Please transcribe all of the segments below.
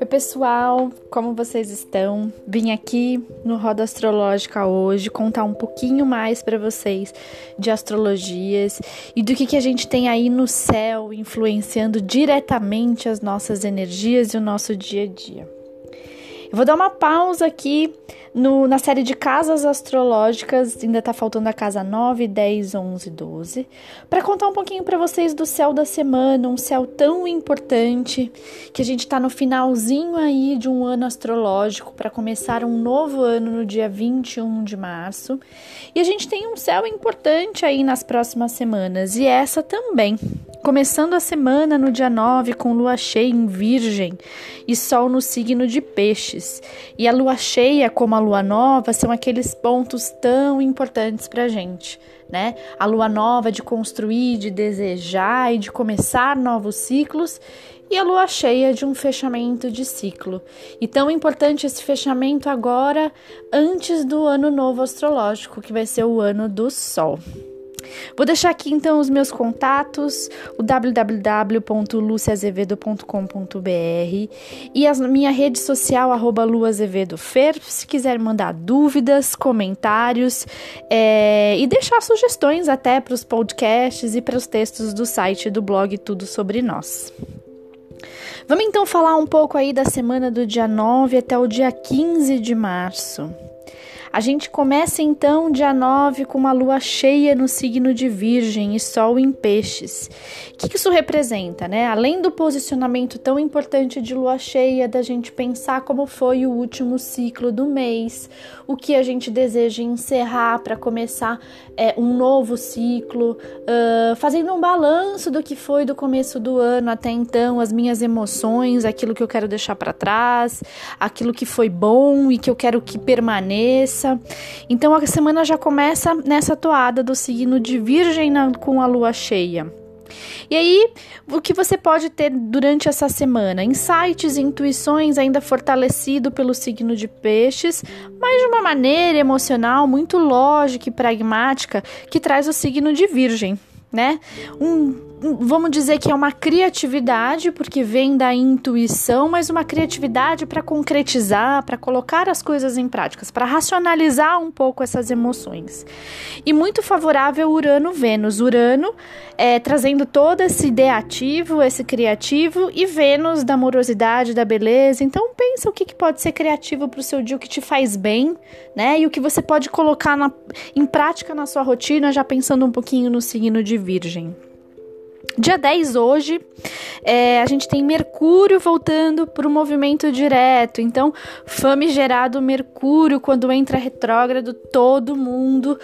Oi, pessoal, como vocês estão? Vim aqui no Roda Astrológica hoje contar um pouquinho mais para vocês de astrologias e do que, que a gente tem aí no céu influenciando diretamente as nossas energias e o nosso dia a dia. Eu vou dar uma pausa aqui no, na série de casas astrológicas, ainda tá faltando a casa 9, 10, 11, 12, para contar um pouquinho para vocês do céu da semana, um céu tão importante, que a gente tá no finalzinho aí de um ano astrológico para começar um novo ano no dia 21 de março. E a gente tem um céu importante aí nas próximas semanas, e essa também. Começando a semana no dia 9 com lua cheia em Virgem e Sol no signo de Peixes. E a lua cheia, como a lua nova, são aqueles pontos tão importantes para a gente, né? A lua nova de construir, de desejar e de começar novos ciclos. E a lua cheia de um fechamento de ciclo. E tão importante esse fechamento agora, antes do ano novo astrológico, que vai ser o ano do Sol. Vou deixar aqui então os meus contatos, o www.luciazevedo.com.br e a minha rede social, arroba luazevedofer, se quiser mandar dúvidas, comentários é, e deixar sugestões até para os podcasts e para os textos do site do blog Tudo Sobre Nós. Vamos então falar um pouco aí da semana do dia 9 até o dia 15 de março. A gente começa então dia 9 com uma lua cheia no signo de Virgem e Sol em Peixes. O que isso representa, né? Além do posicionamento tão importante de lua cheia, da gente pensar como foi o último ciclo do mês, o que a gente deseja encerrar para começar é, um novo ciclo, uh, fazendo um balanço do que foi do começo do ano até então, as minhas emoções, aquilo que eu quero deixar para trás, aquilo que foi bom e que eu quero que permaneça então a semana já começa nessa toada do signo de Virgem com a lua cheia. E aí, o que você pode ter durante essa semana? Insights, intuições ainda fortalecido pelo signo de Peixes, mas de uma maneira emocional muito lógica e pragmática que traz o signo de Virgem, né? Um vamos dizer que é uma criatividade, porque vem da intuição, mas uma criatividade para concretizar, para colocar as coisas em práticas, para racionalizar um pouco essas emoções. E muito favorável Urano-Vênus. Urano é, trazendo todo esse ideativo, esse criativo, e Vênus da amorosidade, da beleza. Então pensa o que, que pode ser criativo para o seu dia, o que te faz bem, né? E o que você pode colocar na, em prática na sua rotina, já pensando um pouquinho no signo de Virgem. Dia 10 hoje, é, a gente tem Mercúrio voltando para o movimento direto. Então, famigerado Mercúrio, quando entra retrógrado, todo mundo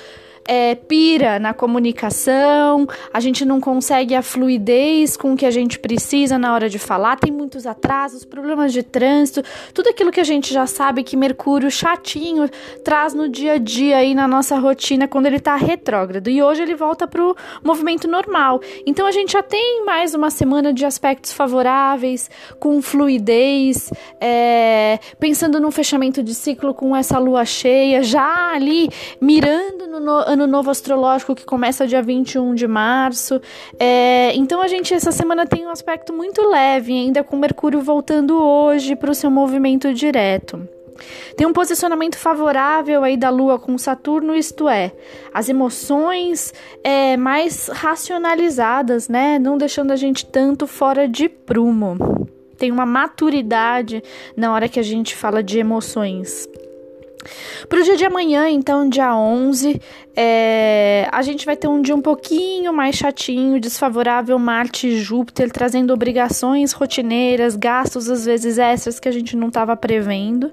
é, pira na comunicação, a gente não consegue a fluidez com que a gente precisa na hora de falar, tem muitos atrasos, problemas de trânsito, tudo aquilo que a gente já sabe que Mercúrio chatinho traz no dia a dia aí na nossa rotina quando ele está retrógrado. E hoje ele volta para o movimento normal. Então a gente já tem mais uma semana de aspectos favoráveis, com fluidez, é, pensando num fechamento de ciclo com essa lua cheia, já ali mirando no, no ano novo astrológico que começa dia 21 de março. É, então a gente essa semana tem um aspecto muito leve, ainda com Mercúrio voltando hoje para o seu movimento direto. Tem um posicionamento favorável aí da Lua com Saturno, isto é, as emoções é, mais racionalizadas, né? Não deixando a gente tanto fora de prumo. Tem uma maturidade na hora que a gente fala de emoções. Para o dia de amanhã, então, dia 11, é, a gente vai ter um dia um pouquinho mais chatinho, desfavorável Marte e Júpiter, trazendo obrigações rotineiras, gastos às vezes extras que a gente não estava prevendo.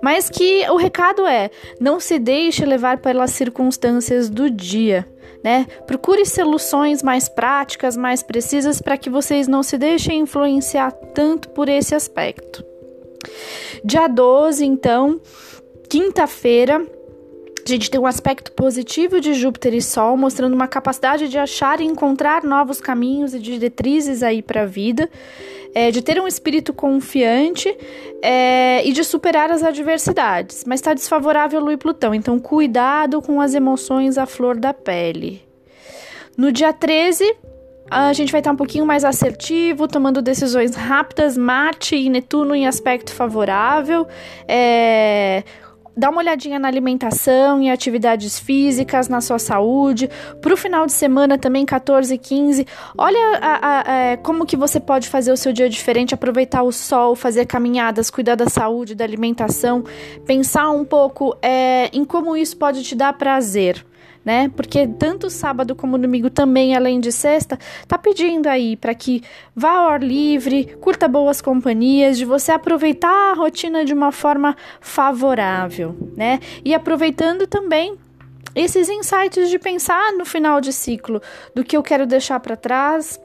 Mas que o recado é: não se deixe levar pelas circunstâncias do dia. Né? Procure soluções mais práticas, mais precisas, para que vocês não se deixem influenciar tanto por esse aspecto. Dia 12, então, quinta-feira, a gente tem um aspecto positivo de Júpiter e Sol, mostrando uma capacidade de achar e encontrar novos caminhos e diretrizes aí para a vida, é, de ter um espírito confiante é, e de superar as adversidades. Mas está desfavorável Lua e Plutão, então cuidado com as emoções à flor da pele. No dia 13, a gente vai estar um pouquinho mais assertivo, tomando decisões rápidas. Marte e Netuno em aspecto favorável. É, dá uma olhadinha na alimentação e atividades físicas, na sua saúde. Para o final de semana também, 14 e 15. Olha a, a, a, é, como que você pode fazer o seu dia diferente, aproveitar o sol, fazer caminhadas, cuidar da saúde, da alimentação. Pensar um pouco é, em como isso pode te dar prazer né? Porque tanto sábado como domingo também, além de sexta, tá pedindo aí para que vá ao ar livre, curta boas companhias, de você aproveitar a rotina de uma forma favorável, né? E aproveitando também esses insights de pensar no final de ciclo, do que eu quero deixar para trás,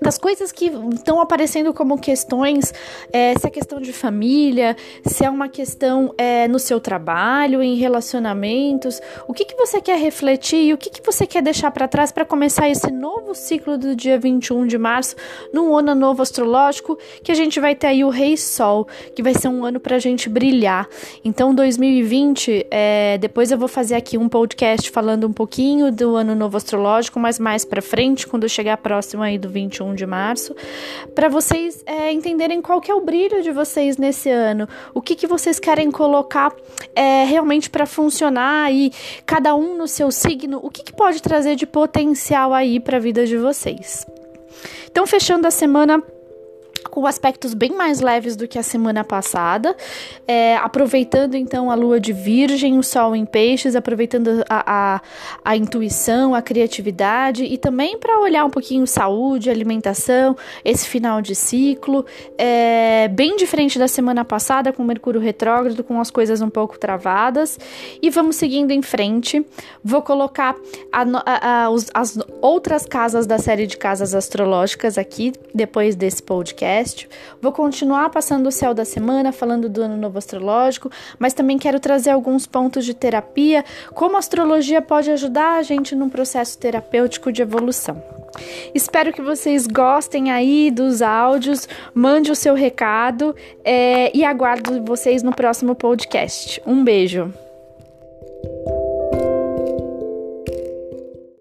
das coisas que estão aparecendo como questões, é, se é questão de família, se é uma questão é, no seu trabalho, em relacionamentos, o que, que você quer refletir e o que, que você quer deixar para trás para começar esse novo ciclo do dia 21 de março, num ano novo astrológico, que a gente vai ter aí o Rei Sol, que vai ser um ano para a gente brilhar. Então, 2020, é, depois eu vou fazer aqui um podcast falando um pouquinho do ano novo astrológico, mas mais para frente, quando chegar próximo aí do 21 21 de março, para vocês é, entenderem qual que é o brilho de vocês nesse ano, o que, que vocês querem colocar é, realmente para funcionar e cada um no seu signo, o que, que pode trazer de potencial aí para a vida de vocês. Então, fechando a semana com aspectos bem mais leves do que a semana passada, é, aproveitando então a lua de Virgem, o Sol em Peixes, aproveitando a, a, a intuição, a criatividade e também para olhar um pouquinho saúde, alimentação, esse final de ciclo, é, bem diferente da semana passada, com Mercúrio retrógrado, com as coisas um pouco travadas, e vamos seguindo em frente. Vou colocar a, os, as outras casas da série de casas astrológicas aqui depois desse podcast podcast. Vou continuar passando o céu da semana, falando do ano novo astrológico, mas também quero trazer alguns pontos de terapia, como a astrologia pode ajudar a gente num processo terapêutico de evolução. Espero que vocês gostem aí dos áudios, mande o seu recado é, e aguardo vocês no próximo podcast. Um beijo!